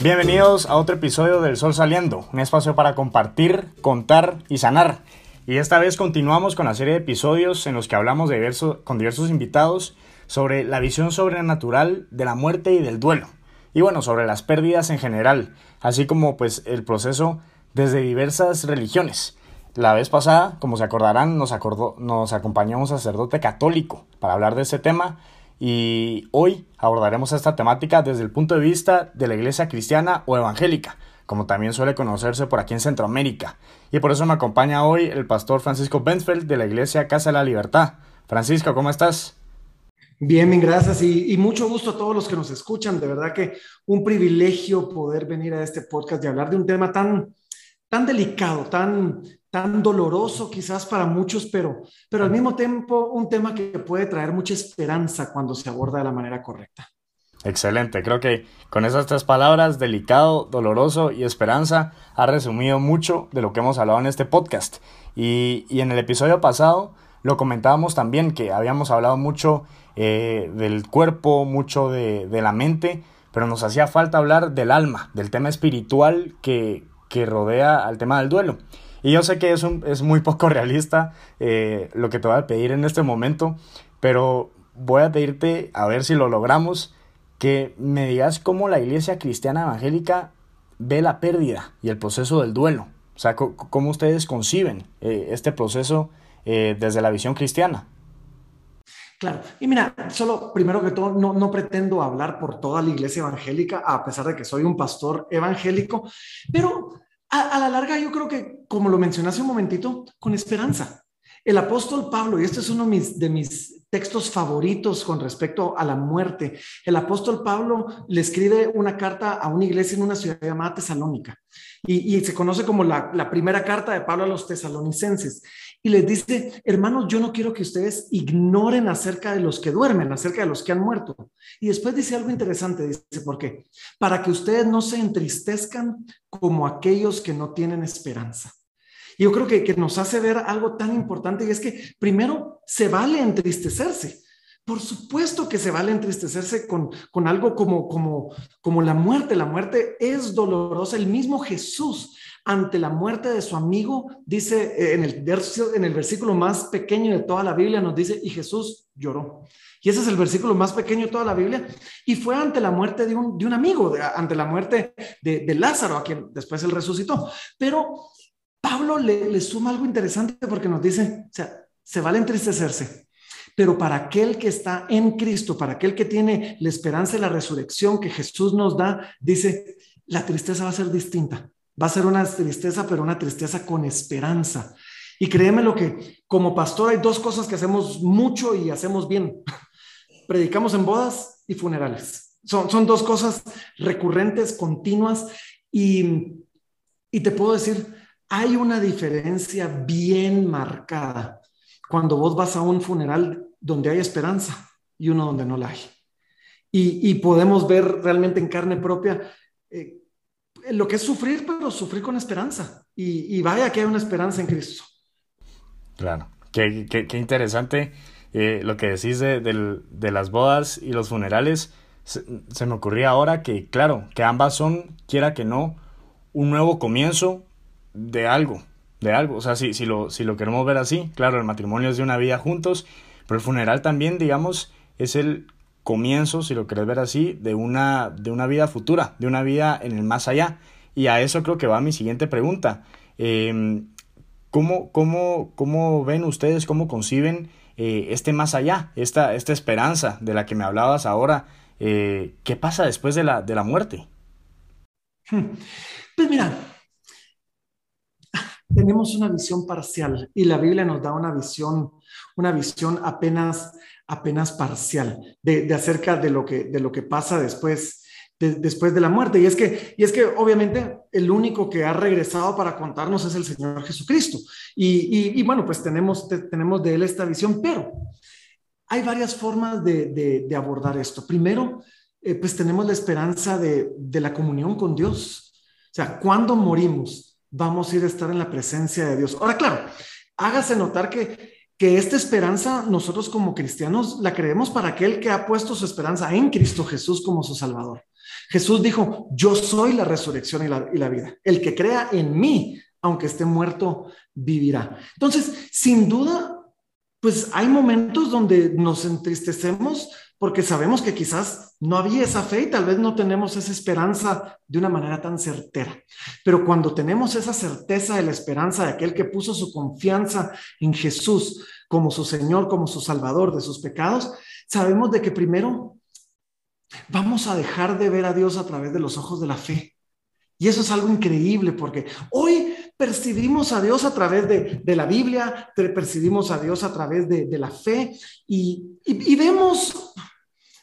Bienvenidos a otro episodio del Sol Saliendo, un espacio para compartir, contar y sanar. Y esta vez continuamos con la serie de episodios en los que hablamos de con diversos invitados sobre la visión sobrenatural de la muerte y del duelo. Y bueno, sobre las pérdidas en general, así como pues el proceso desde diversas religiones. La vez pasada, como se acordarán, nos, acordó, nos acompañó un sacerdote católico para hablar de este tema y hoy abordaremos esta temática desde el punto de vista de la iglesia cristiana o evangélica, como también suele conocerse por aquí en Centroamérica. Y por eso me acompaña hoy el pastor Francisco Bensfeld de la iglesia Casa de la Libertad. Francisco, ¿cómo estás? Bien, bien, gracias y, y, mucho gusto a todos los que nos escuchan. De verdad que un privilegio poder venir a este podcast y hablar de un tema tan, tan delicado, tan, tan doloroso quizás para muchos, pero, pero al mismo tiempo un tema que puede traer mucha esperanza cuando se aborda de la manera correcta. Excelente, creo que con esas tres palabras, delicado, doloroso y esperanza, ha resumido mucho de lo que hemos hablado en este podcast. Y, y en el episodio pasado lo comentábamos también, que habíamos hablado mucho eh, del cuerpo, mucho de, de la mente, pero nos hacía falta hablar del alma, del tema espiritual que, que rodea al tema del duelo. Yo sé que es, es muy poco realista eh, lo que te voy a pedir en este momento, pero voy a pedirte, a ver si lo logramos, que me digas cómo la iglesia cristiana evangélica ve la pérdida y el proceso del duelo. O sea, cómo ustedes conciben eh, este proceso eh, desde la visión cristiana. Claro, y mira, solo primero que todo, no, no pretendo hablar por toda la iglesia evangélica, a pesar de que soy un pastor evangélico, pero a, la larga yo creo que, como lo mencioné hace un momentito, con esperanza. El apóstol Pablo, y este es uno de mis, textos favoritos con respecto a la muerte. El apóstol Pablo le escribe una carta a una iglesia en una ciudad llamada Tesalónica y, se conoce como la, primera carta de Pablo a los tesalonicenses. Y les dice, hermanos, yo no quiero que ustedes ignoren acerca de los que duermen, acerca de los que han muerto. Y después dice algo interesante, dice, ¿por qué? Para que ustedes no se entristezcan como aquellos que no tienen esperanza. Y yo creo que, que nos hace ver algo tan importante y es que primero se vale entristecerse. Por supuesto que se vale entristecerse con, con algo como, como, como la muerte. La muerte es dolorosa. El mismo Jesús ante la muerte de su amigo dice eh, en el, verso, en el versículo más pequeño de toda la Biblia, nos dice, y Jesús lloró. Y ese es el versículo más pequeño de toda la Biblia. Y fue ante la muerte de un, de un amigo, ante la muerte de, de Lázaro, a quien después él resucitó. Pero Pablo le, suma algo interesante porque nos dice, o sea, se vale entristecerse, pero para aquel que está en Cristo, para aquel que tiene la esperanza de la resurrección que Jesús nos da, dice, la tristeza va a ser distinta. Va a ser una tristeza, pero una tristeza con esperanza. Y créeme lo que como pastor hay dos cosas que hacemos mucho y hacemos bien. Predicamos en bodas y funerales. Son, son dos cosas recurrentes, continuas. Y, y te puedo decir, hay una diferencia bien marcada cuando vos vas a un funeral donde hay esperanza y uno donde no la hay. Y, podemos ver realmente en carne propia eh, lo que es sufrir, pero sufrir con esperanza. Y, vaya que hay una esperanza en Cristo. Claro, qué, interesante eh, lo que decís de, las bodas y los funerales. se me ocurría ahora que, claro, que ambas son, quiera que no, un nuevo comienzo de algo, de algo. O sea, si, si, lo, si lo queremos ver así, claro, el matrimonio es de una vida juntos, pero el funeral también, digamos, es el comienzo, si lo querés ver así, de una, de una vida futura, de una vida en el más allá. Y a eso creo que va mi siguiente pregunta. Eh, ¿cómo, cómo, cómo, ven ustedes, cómo conciben eh, este más allá, esta, esta esperanza de la que me hablabas ahora? Eh, ¿Qué pasa después de la, de la muerte? Pues mira, tenemos una visión parcial y la Biblia nos da una visión, una visión apenas, apenas parcial de, acerca de lo, que, de lo que pasa después, de, después de la muerte. Y es, que, y es que obviamente el único que ha regresado para contarnos es el Señor Jesucristo. Y, bueno, pues tenemos, tenemos de él esta visión, pero hay varias formas de, abordar esto. Primero, eh, pues tenemos la esperanza de, de la comunión con Dios. O sea, cuando morimos, vamos a ir a estar en la presencia de Dios. Ahora, claro, hágase notar que que esta esperanza nosotros como cristianos la creemos para aquel que ha puesto su esperanza en Cristo Jesús como su Salvador. Jesús dijo, yo soy la resurrección y la, y la vida. El que crea en mí, aunque esté muerto, vivirá. Entonces, sin duda, pues hay momentos donde nos entristecemos porque sabemos que quizás no había esa fe y tal vez no tenemos esa esperanza de una manera tan certera. Pero cuando tenemos esa certeza de la esperanza de aquel que puso su confianza en Jesús como su Señor, como su Salvador de sus pecados, sabemos de que primero vamos a dejar de ver a Dios a través de los ojos de la fe. Y eso es algo increíble porque hoy percibimos a Dios a través de, la Biblia, percibimos a Dios a través de, la fe y, y, vemos,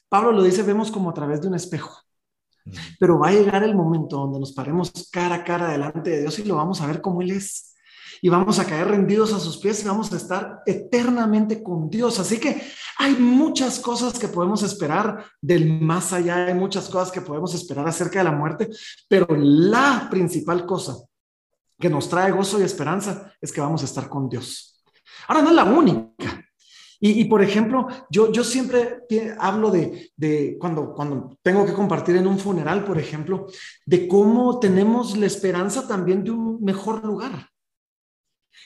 Pablo lo dice, vemos como a través de un espejo. Pero va a llegar el momento donde nos paremos cara a cara delante de Dios y lo vamos a ver como Él es y vamos a caer rendidos a sus pies y vamos a estar eternamente con Dios. Así que hay muchas cosas que podemos esperar del más allá, hay muchas cosas que podemos esperar acerca de la muerte, pero la principal cosa que nos trae gozo y esperanza es que vamos a estar con Dios. Ahora no es la única. Y, por ejemplo, yo, yo siempre hablo de, de, cuando, cuando tengo que compartir en un funeral, por ejemplo, de cómo tenemos la esperanza también de un mejor lugar.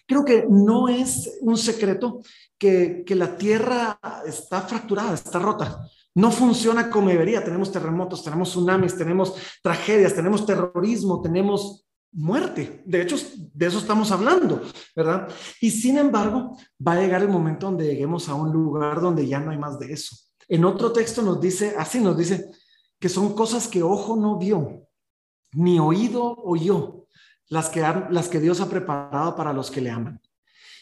Creo que no es un secreto que, que la tierra está fracturada, está rota. No funciona como debería. Tenemos terremotos, tenemos tsunamis, tenemos tragedias, tenemos terrorismo, tenemos muerte. De hecho, de eso estamos hablando, ¿verdad? Y sin embargo, va a llegar el momento donde lleguemos a un lugar donde ya no hay más de eso. En otro texto nos dice, así nos dice, que son cosas que ojo no vio, ni oído oyó, las que, las que Dios ha preparado para los que le aman.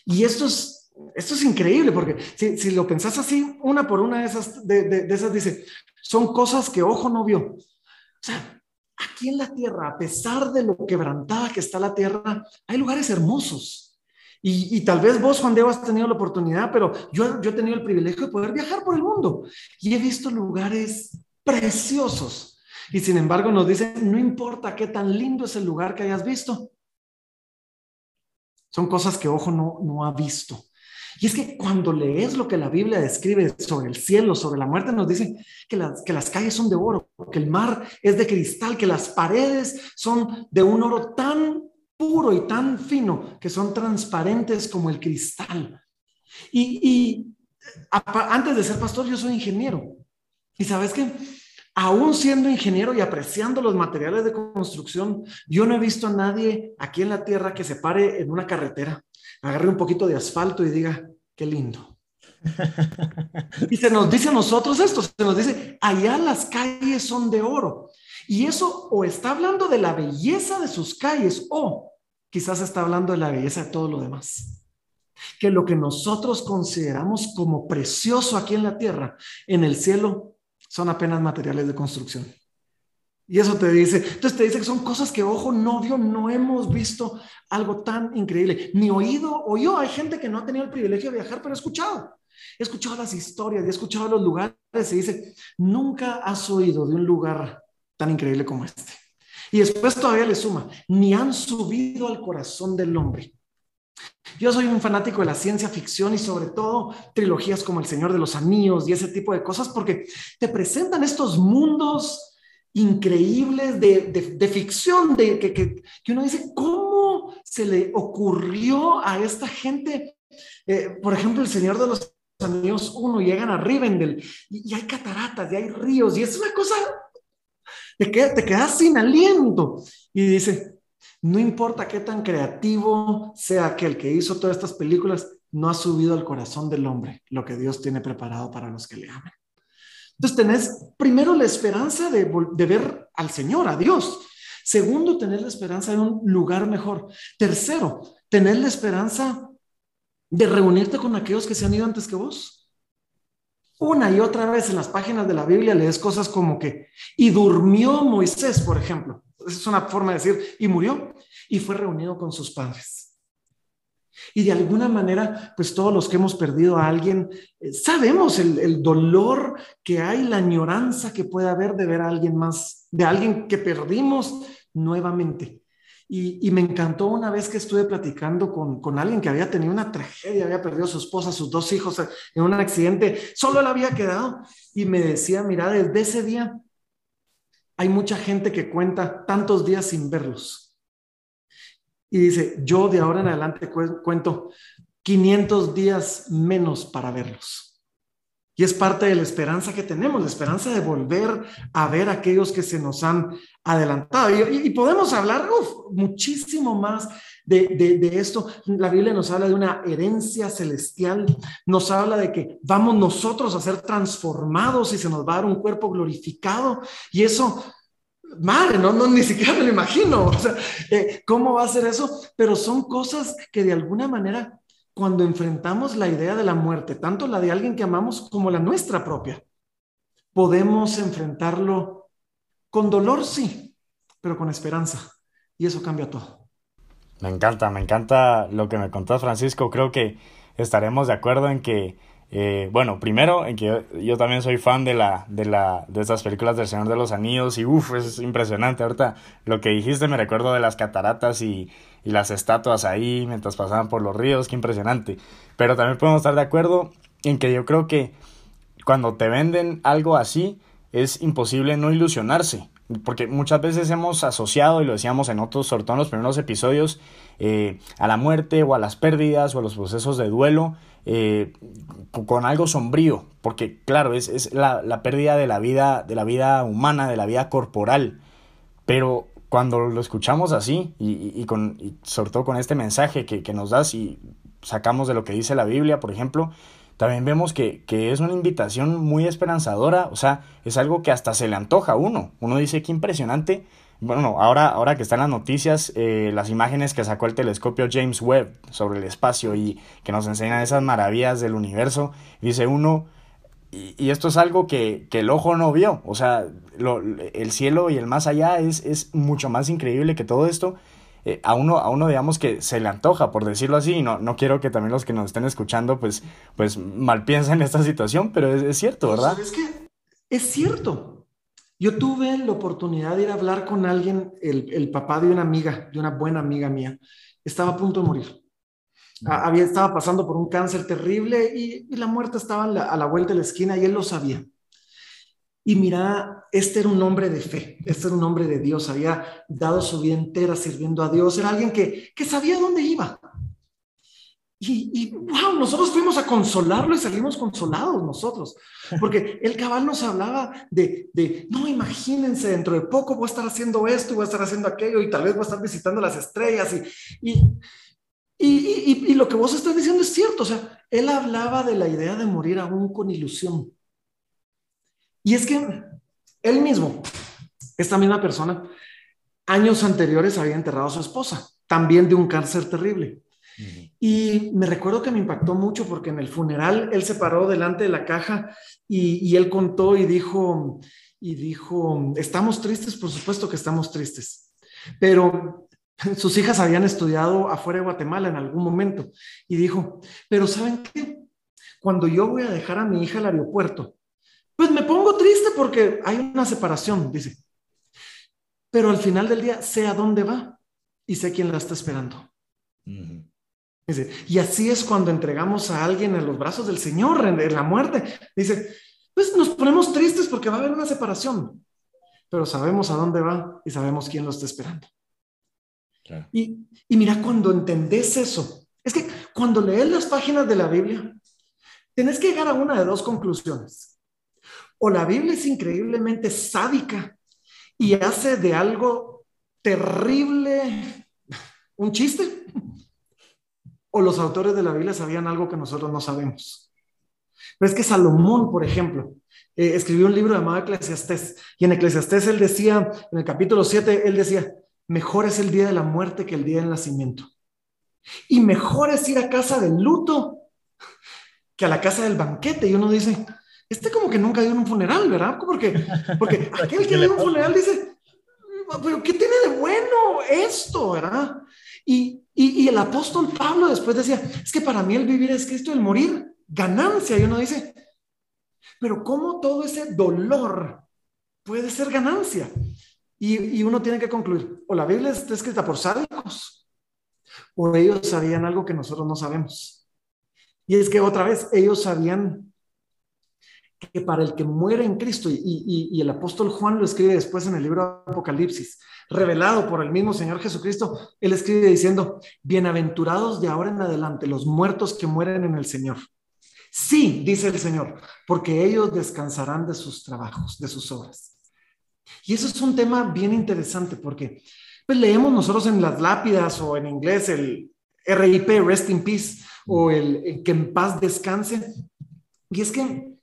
Y esto es, esto es increíble, porque si, si lo pensás así, una por una de esas, de, de, esas dice, son cosas que ojo no vio. O sea, aquí en la tierra, a pesar de lo quebrantada que está la tierra, hay lugares hermosos. Y, tal vez vos, Juan Diego, has tenido la oportunidad, pero yo, yo he tenido el privilegio de poder viajar por el mundo y he visto lugares preciosos y sin embargo nos dice, no importa qué tan lindo es el lugar que hayas visto. Son cosas que ojo no, no ha visto. Y es que cuando lees lo que la Biblia describe sobre el cielo, sobre la muerte, nos dice que las, que las calles son de oro, que el mar es de cristal, que las paredes son de un oro tan puro y tan fino que son transparentes como el cristal. Y, y antes de ser pastor, yo soy ingeniero. Y sabes qué? aún siendo ingeniero y apreciando los materiales de construcción, yo no he visto a nadie aquí en la tierra que se pare en una carretera, agarre un poquito de asfalto y diga, qué lindo. y se nos dice a nosotros esto, se nos dice, allá las calles son de oro. Y eso o está hablando de la belleza de sus calles o quizás está hablando de la belleza de todo lo demás. Que lo que nosotros consideramos como precioso aquí en la tierra, en el cielo son apenas materiales de construcción. Y eso te dice, entonces te dice que son cosas que ojo no vio, no hemos visto algo tan increíble, ni oído oyó. Hay gente que no ha tenido el privilegio de viajar, pero he escuchado. He escuchado las historias he escuchado los lugares y dice, nunca has oído de un lugar tan increíble como este. Y después todavía le suma, ni han subido al corazón del hombre yo soy un fanático de la ciencia ficción y sobre todo trilogías como El Señor de los Anillos y ese tipo de cosas porque te presentan estos mundos increíbles de, ficción, de que, que, uno dice, ¿cómo se le ocurrió a esta gente? Eh, por ejemplo, El Señor de los Anillos uno llegan a Rivendell y, hay cataratas y hay ríos y es una cosa, te, te quedas sin aliento y dice, no importa qué tan creativo sea aquel que hizo todas estas películas, no ha subido al corazón del hombre lo que Dios tiene preparado para los que le aman. Entonces tenés primero la esperanza de, ver al Señor, a Dios. Segundo, tener la esperanza de un lugar mejor. Tercero, tener la esperanza de reunirte con aquellos que se han ido antes que vos. Una y otra vez en las páginas de la Biblia lees cosas como que, y durmió Moisés, por ejemplo es una forma de decir, y murió y fue reunido con sus padres. Y de alguna manera, pues todos los que hemos perdido a alguien, eh, sabemos el, dolor que hay, la añoranza que puede haber de ver a alguien más, de alguien que perdimos nuevamente. Y, me encantó una vez que estuve platicando con, con, alguien que había tenido una tragedia, había perdido a su esposa, sus dos hijos en un accidente, solo él había quedado. Y me decía, mira, desde ese día hay mucha gente que cuenta tantos días sin verlos. Y dice, yo de ahora en adelante cuento 500 días menos para verlos. Y es parte de la esperanza que tenemos, la esperanza de volver a ver a aquellos que se nos han adelantado. Y, podemos hablar muchísimo más de, de, esto. La Biblia nos habla de una herencia celestial, nos habla de que vamos nosotros a ser transformados y se nos va a dar un cuerpo glorificado. Y eso madre, no, no, ni siquiera me lo imagino, o sea, eh, ¿cómo va a ser eso? Pero son cosas que de alguna manera cuando enfrentamos la idea de la muerte, tanto la de alguien que amamos como la nuestra propia, podemos enfrentarlo con dolor, sí, pero con esperanza. Y eso cambia todo. Me encanta, me encanta lo que me contás, Francisco. Creo que estaremos de acuerdo en que eh, bueno, primero, en que yo, también soy fan de, la, de, la, de estas películas del Señor de los Anillos y uff, es impresionante. Ahorita lo que dijiste me recuerdo de las cataratas y, y las estatuas ahí mientras pasaban por los ríos, qué impresionante. Pero también podemos estar de acuerdo en que yo creo que cuando te venden algo así es imposible no ilusionarse. Porque muchas veces hemos asociado, y lo decíamos en otros, sobre todo en los primeros episodios, eh, a la muerte o a las pérdidas o a los procesos de duelo eh, con algo sombrío, porque claro, es, es la, la, pérdida de la vida, de la vida humana, de la vida corporal, pero cuando lo escuchamos así y, con, sobre todo con este mensaje que, que, nos das y sacamos de lo que dice la Biblia, por ejemplo, también vemos que, que, es una invitación muy esperanzadora, o sea, es algo que hasta se le antoja a uno. Uno dice, qué impresionante bueno, ahora, ahora que están las noticias, eh, las imágenes que sacó el telescopio James Webb sobre el espacio y que nos enseñan esas maravillas del universo, dice uno, y, esto es algo que, que, el ojo no vio, o sea, lo, el cielo y el más allá es, es mucho más increíble que todo esto. Eh, a, uno, a uno, digamos, que se le antoja, por decirlo así, y no, no quiero que también los que nos estén escuchando, pues, pues mal piensen esta situación, pero es, cierto, ¿verdad? Es que es cierto, yo tuve la oportunidad de ir a hablar con alguien, el, papá de una amiga, de una buena amiga mía. Estaba a punto de morir. Había, estaba pasando por un cáncer terrible y, la muerte estaba a la, vuelta de la esquina y él lo sabía. Y mira, este era un hombre de fe, este era un hombre de Dios, había dado su vida entera sirviendo a Dios, era alguien que, que sabía dónde iba. Y, wow, nosotros fuimos a consolarlo y salimos consolados nosotros, porque el cabal nos hablaba de, de, no, imagínense, dentro de poco voy a estar haciendo esto, voy a estar haciendo aquello y tal vez voy a estar visitando las estrellas y, y, y, y lo que vos estás diciendo es cierto, o sea, él hablaba de la idea de morir aún con ilusión. Y es que él mismo, esta misma persona, años anteriores había enterrado a su esposa, también de un cáncer terrible. Y me recuerdo que me impactó mucho porque en el funeral él se paró delante de la caja y, él contó y dijo, y dijo, estamos tristes, por supuesto que estamos tristes, pero sus hijas habían estudiado afuera de Guatemala en algún momento y dijo, pero ¿saben qué? Cuando yo voy a dejar a mi hija al aeropuerto, pues me pongo triste porque hay una separación, dice, pero al final del día sé a dónde va y sé quién la está esperando. Y así es cuando entregamos a alguien en los brazos del Señor, en, la muerte. Dice, pues nos ponemos tristes porque va a haber una separación, pero sabemos a dónde va y sabemos quién lo está esperando. Y, y mira, cuando entendés eso, es que cuando lees las páginas de la Biblia, tenés que llegar a una de dos conclusiones. O la Biblia es increíblemente sádica y hace de algo terrible un chiste, o los autores de la Biblia sabían algo que nosotros no sabemos. Pero es que Salomón, por ejemplo, eh, escribió un libro llamado Eclesiastés, y en Eclesiastés él decía, en el capítulo 7, él decía, mejor es el día de la muerte que el día del nacimiento. Y mejor es ir a casa del luto que a la casa del banquete. Y uno dice, este como que nunca dio un funeral, ¿verdad? Porque, porque aquel que dio un funeral dice, pero ¿qué tiene de bueno esto, verdad? Y, y, el apóstol Pablo después decía, es que para mí el vivir es Cristo, el morir, ganancia. Y uno dice, pero ¿cómo todo ese dolor puede ser ganancia? Y, uno tiene que concluir, o la Biblia está escrita por sádicos, o ellos sabían algo que nosotros no sabemos. Y es que otra vez, ellos sabían que para el que muere en Cristo, y, el apóstol Juan lo escribe después en el libro Apocalipsis, revelado por el mismo Señor Jesucristo, él escribe diciendo, bienaventurados de ahora en adelante los muertos que mueren en el Señor. Sí, dice el Señor, porque ellos descansarán de sus trabajos, de sus obras. Y eso es un tema bien interesante porque pues leemos nosotros en las lápidas o en inglés el RIP, Rest in Peace, o el, que en paz descanse. Y es que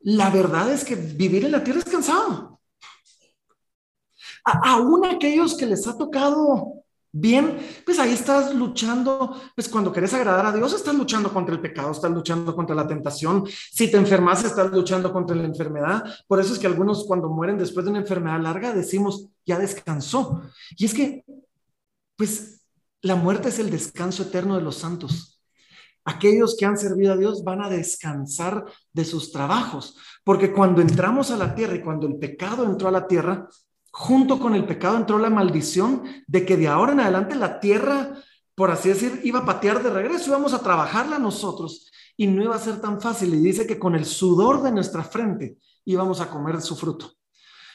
la verdad es que vivir en la tierra es cansado. aún aquellos que les ha tocado bien, pues ahí estás luchando, pues cuando quieres agradar a Dios, estás luchando contra el pecado, estás luchando contra la tentación. Si te enfermas, estás luchando contra la enfermedad. Por eso es que algunos cuando mueren después de una enfermedad larga decimos, ya descansó. Y es que, pues, la muerte es el descanso eterno de los santos. Aquellos que han servido a Dios van a descansar de sus trabajos, porque cuando entramos a la tierra y cuando el pecado entró a la tierra, junto con el pecado entró la maldición de que de ahora en adelante la tierra, por así decir, iba a patear de regreso, íbamos a trabajarla nosotros y no iba a ser tan fácil. Y dice que con el sudor de nuestra frente íbamos a comer su fruto.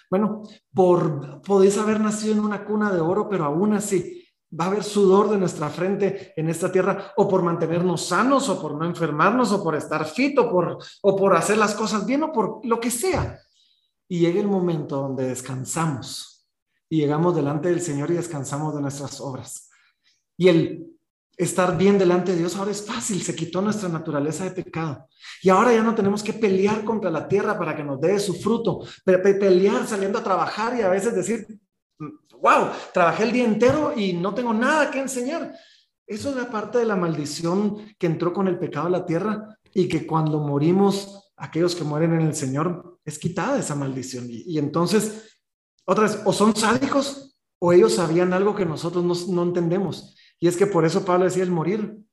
Bueno, por podéis haber nacido en una cuna de oro, pero aún así va a haber sudor de nuestra frente en esta tierra, o por mantenernos sanos, o por no enfermarnos, o por estar fit, o por, o por hacer las cosas bien, o por lo que sea y llega el momento donde descansamos y llegamos delante del Señor y descansamos de nuestras obras. Y el estar bien delante de Dios ahora es fácil, se quitó nuestra naturaleza de pecado. Y ahora ya no tenemos que pelear contra la tierra para que nos dé su fruto, pelear saliendo a trabajar y a veces decir, wow, trabajé el día entero y no tengo nada que enseñar. Eso es la parte de la maldición que entró con el pecado a la tierra y que cuando morimos, aquellos que mueren en el Señor, es quitada esa maldición. Y, entonces, otra vez, o son sádicos o ellos sabían algo que nosotros no, no entendemos. Y es que por eso Pablo decía el morir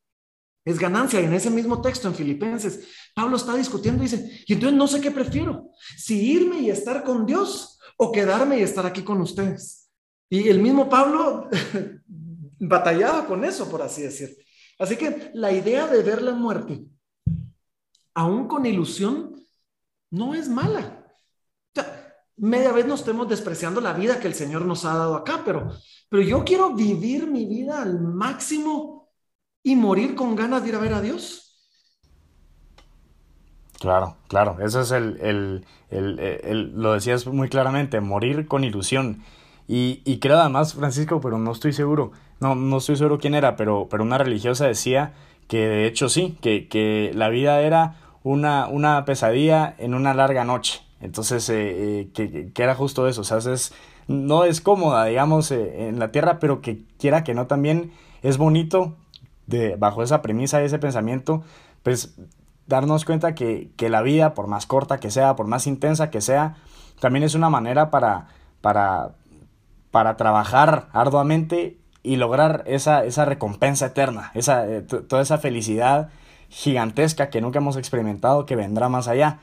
es ganancia. Y en ese mismo texto, en Filipenses, Pablo está discutiendo y dice, y entonces no sé qué prefiero, si irme y estar con Dios o quedarme y estar aquí con ustedes. Y el mismo Pablo batallaba con eso, por así decir. Así que la idea de ver la muerte, aún con ilusión, no es mala. media vez nos estemos despreciando la vida que el Señor nos ha dado acá, pero, pero yo quiero vivir mi vida al máximo y morir con ganas de ir a ver a Dios. Claro, claro, eso es el, lo decías muy claramente, morir con ilusión. Y, y, creo además, Francisco, pero no estoy seguro, no, no estoy seguro quién era, pero, pero una religiosa decía que de hecho sí, que, que la vida era una, una pesadilla en una larga noche. Entonces, eh, eh, que, era justo eso, o sea, es, no es cómoda, digamos, eh, en la tierra, pero que quiera que no también es bonito, de, bajo esa premisa y ese pensamiento, pues darnos cuenta que, que, la vida, por más corta que sea, por más intensa que sea, también es una manera para, para, para trabajar arduamente y lograr esa, esa recompensa eterna, esa, toda esa felicidad gigantesca que nunca hemos experimentado que vendrá más allá.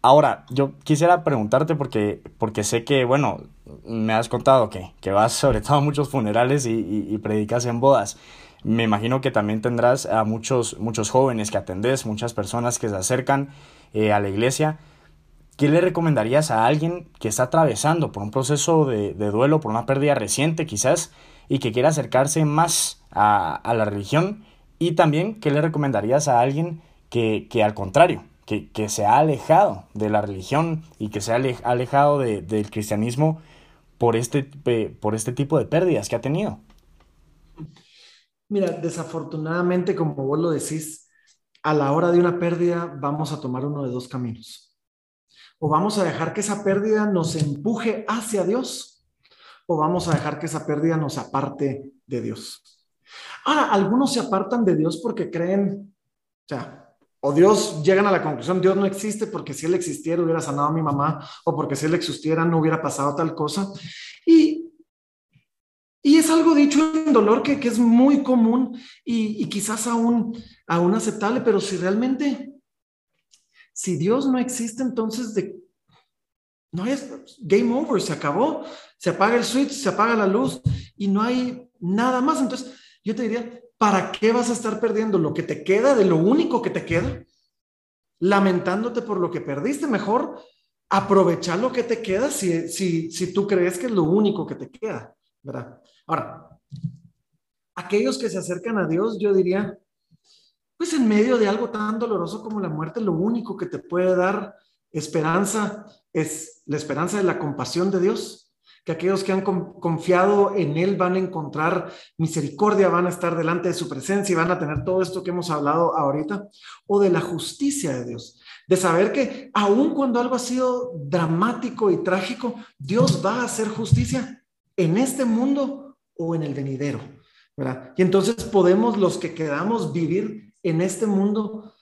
Ahora, yo quisiera preguntarte porque, porque sé que, bueno, me has contado que, que vas sobre todo a muchos funerales y, y, predicas en bodas. Me imagino que también tendrás a muchos, muchos jóvenes que atendés, muchas personas que se acercan eh, a la iglesia. ¿Qué le recomendarías a alguien que está atravesando por un proceso de, de, duelo, por una pérdida reciente quizás, y que quiera acercarse más a, a la religión y también, ¿qué le recomendarías a alguien que, que al contrario, que, que, se ha alejado de la religión y que se ha alejado de, del cristianismo por este, por este tipo de pérdidas que ha tenido? Mira, desafortunadamente, como vos lo decís, a la hora de una pérdida vamos a tomar uno de dos caminos. O vamos a dejar que esa pérdida nos empuje hacia Dios, o vamos a dejar que esa pérdida nos aparte de Dios. Ahora, algunos se apartan de Dios porque creen, o sea, o Dios llegan a la conclusión, Dios no existe porque si Él existiera hubiera sanado a mi mamá, o porque si Él existiera no hubiera pasado tal cosa. Y, y es algo dicho en dolor que, que es muy común y, quizás aún, aún aceptable, pero si realmente, si Dios no existe, entonces, ¿de, No es game over, se acabó, se apaga el switch, se apaga la luz y no hay nada más. Entonces, yo te diría, ¿para qué vas a estar perdiendo lo que te queda de lo único que te queda? Lamentándote por lo que perdiste, mejor aprovechar lo que te queda si, si, si tú crees que es lo único que te queda, ¿verdad? Ahora, aquellos que se acercan a Dios, yo diría, pues en medio de algo tan doloroso como la muerte, lo único que te puede dar esperanza es la esperanza de la compasión de Dios, que aquellos que han confiado en Él van a encontrar misericordia, van a estar delante de su presencia y van a tener todo esto que hemos hablado ahorita, o de la justicia de Dios, de saber que aun cuando algo ha sido dramático y trágico, Dios va a hacer justicia en este mundo o en el venidero. ¿verdad? Y entonces podemos los que quedamos vivir en este mundo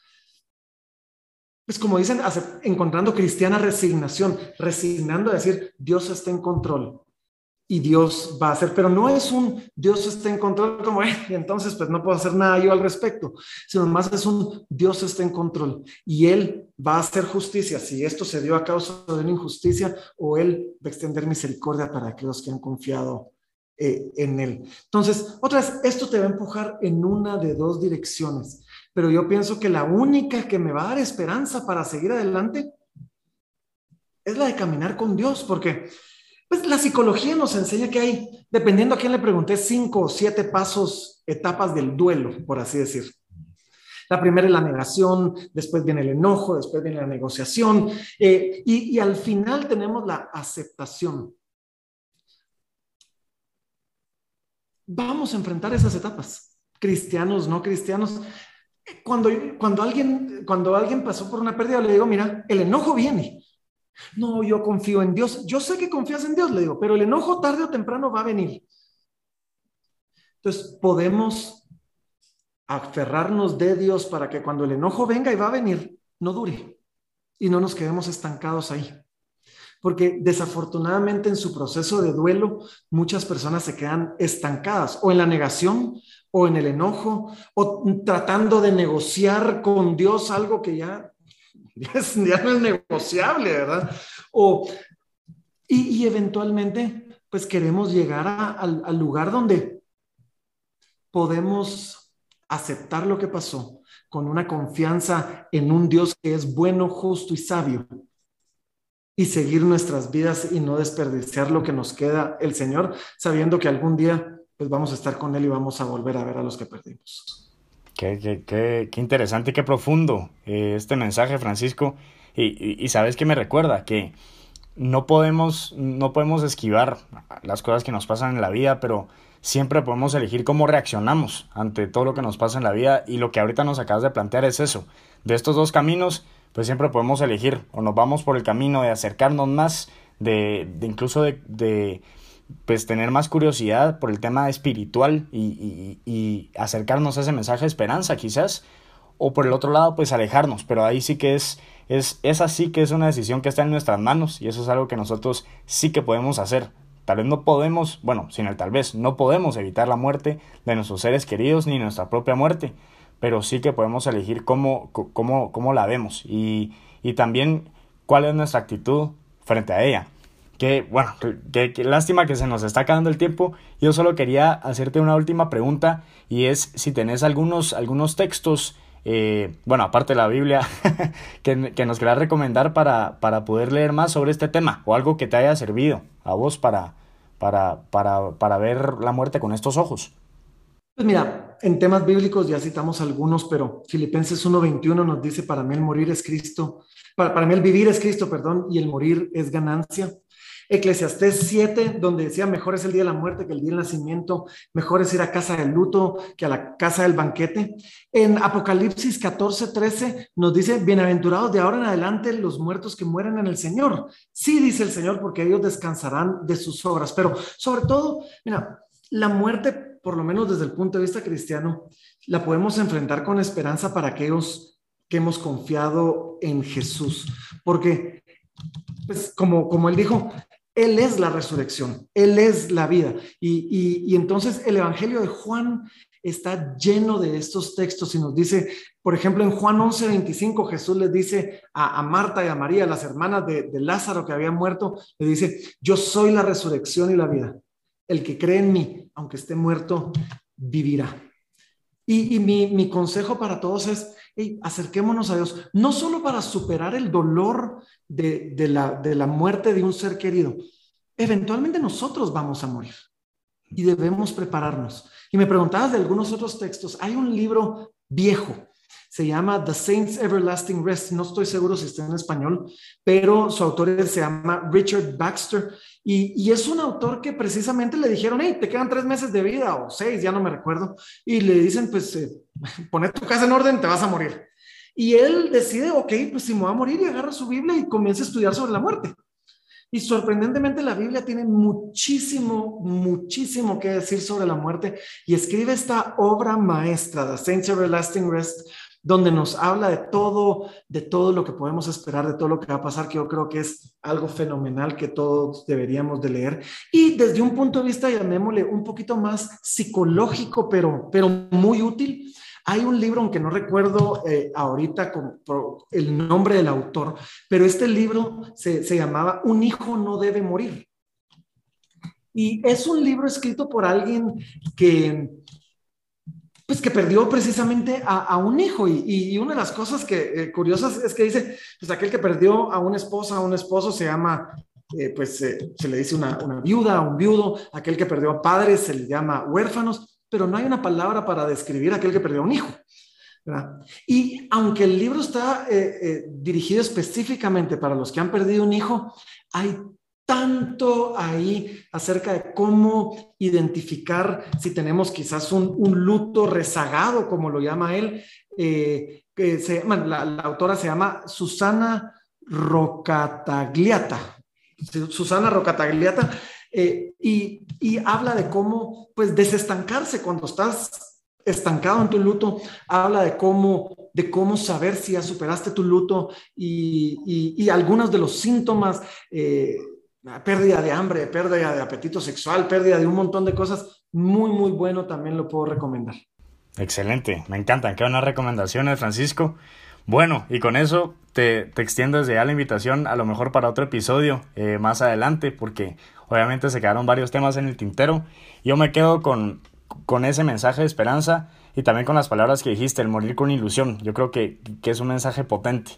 pues como dicen, encontrando cristiana resignación, resignando a decir, Dios está en control y Dios va a hacer, pero no es un Dios está en control como, eh, entonces pues no puedo hacer nada yo al respecto, sino más es un Dios está en control y Él va a hacer justicia, si esto se dio a causa de una injusticia o Él va a extender misericordia para aquellos que han confiado eh, en Él. Entonces, otra vez, esto te va a empujar en una de dos direcciones pero yo pienso que la única que me va a dar esperanza para seguir adelante es la de caminar con Dios, porque pues, la psicología nos enseña que hay, dependiendo a quién le pregunté, cinco o siete pasos, etapas del duelo, por así decir. La primera es la negación, después viene el enojo, después viene la negociación eh, y, y al final tenemos la aceptación. Vamos a enfrentar esas etapas, cristianos, no cristianos cuando, cuando, alguien, cuando alguien pasó por una pérdida, le digo, mira, el enojo viene. No, yo confío en Dios. Yo sé que confías en Dios, le digo, pero el enojo tarde o temprano va a venir. Entonces, podemos aferrarnos de Dios para que cuando el enojo venga y va a venir, no dure y no nos quedemos estancados ahí. Porque desafortunadamente en su proceso de duelo, muchas personas se quedan estancadas o en la negación o en el enojo, o tratando de negociar con Dios algo que ya, ya, no es negociable, ¿verdad? O, y, eventualmente, pues queremos llegar al lugar donde podemos aceptar lo que pasó con una confianza en un Dios que es bueno, justo y sabio y seguir nuestras vidas y no desperdiciar lo que nos queda el Señor, sabiendo que algún día pues vamos a estar con Él y vamos a volver a ver a los que perdimos. Qué, qué, qué, qué interesante y qué profundo eh, este mensaje, Francisco. Y, y, sabes que me recuerda que no podemos, no podemos esquivar las cosas que nos pasan en la vida, pero siempre podemos elegir cómo reaccionamos ante todo lo que nos pasa en la vida. Y lo que ahorita nos acabas de plantear es eso. De estos dos caminos, pues siempre podemos elegir o nos vamos por el camino de acercarnos más, de, de incluso de, de pues tener más curiosidad por el tema espiritual y, y, acercarnos a ese mensaje de esperanza quizás, o por el otro lado pues alejarnos, pero ahí sí que es, es, es así que es una decisión que está en nuestras manos y eso es algo que nosotros sí que podemos hacer. Tal vez no podemos, bueno, sin el tal vez, no podemos evitar la muerte de nuestros seres queridos ni nuestra propia muerte, pero sí que podemos elegir cómo, cómo, cómo la vemos y, y también cuál es nuestra actitud frente a ella. Que bueno, qué lástima que se nos está acabando el tiempo. Yo solo quería hacerte una última pregunta y es si tenés algunos, algunos textos, eh, bueno, aparte de la Biblia, que, que, nos quieras recomendar para, para poder leer más sobre este tema o algo que te haya servido a vos para, para, para, para ver la muerte con estos ojos. Pues mira, en temas bíblicos ya citamos algunos, pero Filipenses 1.21 nos dice, para mí el morir es Cristo, para, para mí el vivir es Cristo, perdón, y el morir es ganancia. Eclesiastés 7, donde decía, mejor es el día de la muerte que el día del nacimiento, mejor es ir a casa del luto que a la casa del banquete. En Apocalipsis 14, 13 nos dice, bienaventurados de ahora en adelante los muertos que mueren en el Señor. Sí, dice el Señor, porque ellos descansarán de sus obras. Pero sobre todo, mira, la muerte, por lo menos desde el punto de vista cristiano, la podemos enfrentar con esperanza para aquellos que hemos confiado en Jesús. Porque, pues como, como él dijo, él es la resurrección, Él es la vida. Y, entonces el Evangelio de Juan está lleno de estos textos y nos dice, por ejemplo, en Juan 11, 25, Jesús les dice a, Marta y a María, las hermanas de, de Lázaro que habían muerto, le dice, yo soy la resurrección y la vida. El que cree en mí, aunque esté muerto, vivirá. Y, mi, consejo para todos es, acerquémonos a Dios, no solo para superar el dolor de, la, de la muerte de un ser querido, eventualmente nosotros vamos a morir y debemos prepararnos. Y me preguntabas de algunos otros textos, hay un libro viejo se llama The Saints Everlasting Rest. No estoy seguro si está en español, pero su autor se llama Richard Baxter. Y, es un autor que precisamente le dijeron, hey, te quedan tres meses de vida o seis, ya no me recuerdo. Y le dicen, pues, eh, tu casa en orden, te vas a morir. Y él decide, ok, pues si me voy a morir y agarra su Biblia y comienza a estudiar sobre la muerte. Y sorprendentemente la Biblia tiene muchísimo, muchísimo que decir sobre la muerte y escribe esta obra maestra, The Saints Everlasting Rest, donde nos habla de todo, de todo lo que podemos esperar, de todo lo que va a pasar, que yo creo que es algo fenomenal que todos deberíamos de leer. Y desde un punto de vista, llamémosle un poquito más psicológico, pero, pero muy útil, hay un libro, aunque no recuerdo eh, ahorita con, el nombre del autor, pero este libro se, se llamaba Un hijo no debe morir. Y es un libro escrito por alguien que, pues que perdió precisamente a, un hijo. Y, una de las cosas que eh, curiosas es que dice, pues aquel que perdió a una esposa, a un esposo se llama, eh, pues eh, se le dice una, una viuda, un viudo, aquel que perdió a padres se le llama huérfanos, pero no hay una palabra para describir a aquel que perdió un hijo. Y aunque el libro está dirigido específicamente para los que han perdido un hijo, hay tanto ahí acerca de cómo identificar si tenemos quizás un, luto rezagado, como lo llama él. Eh, que se la, autora se llama Susana Rocatagliata. Susana Rocatagliata. Eh, y, y, habla de cómo, pues, desestancarse cuando estás estancado en tu luto, habla de cómo, de cómo saber si ya superaste tu luto y, y, algunos de los síntomas eh, pérdida de hambre, pérdida de apetito sexual, pérdida de un montón de cosas, muy, muy bueno, también lo puedo recomendar. Excelente, me encantan, qué buenas recomendaciones, Francisco. Bueno, y con eso te, te extiendo desde ya la invitación a lo mejor para otro episodio eh, más adelante, porque obviamente se quedaron varios temas en el tintero. Yo me quedo con, con ese mensaje de esperanza y también con las palabras que dijiste, el morir con ilusión. Yo creo que, que es un mensaje potente.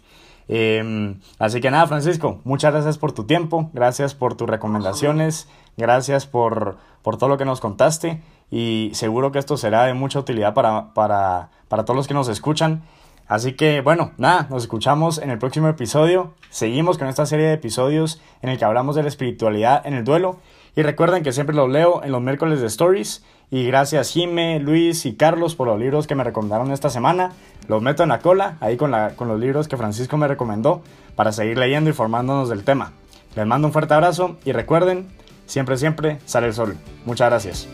Em, así que nada, Francisco, muchas gracias por tu tiempo, gracias por tus recomendaciones, gracias por, por todo lo que nos contaste y seguro que esto será de mucha utilidad para, para, para todos los que nos escuchan. Así que bueno, nada, nos escuchamos en el próximo episodio. Seguimos con esta serie de episodios en el que hablamos de la espiritualidad en el duelo. Y recuerden que siempre los leo en los miércoles de Stories. Y gracias Jime, Luis y Carlos por los libros que me recomendaron esta semana. Los meto en la cola, ahí con, la, con los libros que Francisco me recomendó, para seguir leyendo y formándonos del tema. Les mando un fuerte abrazo y recuerden, siempre, siempre sale el sol. Muchas gracias.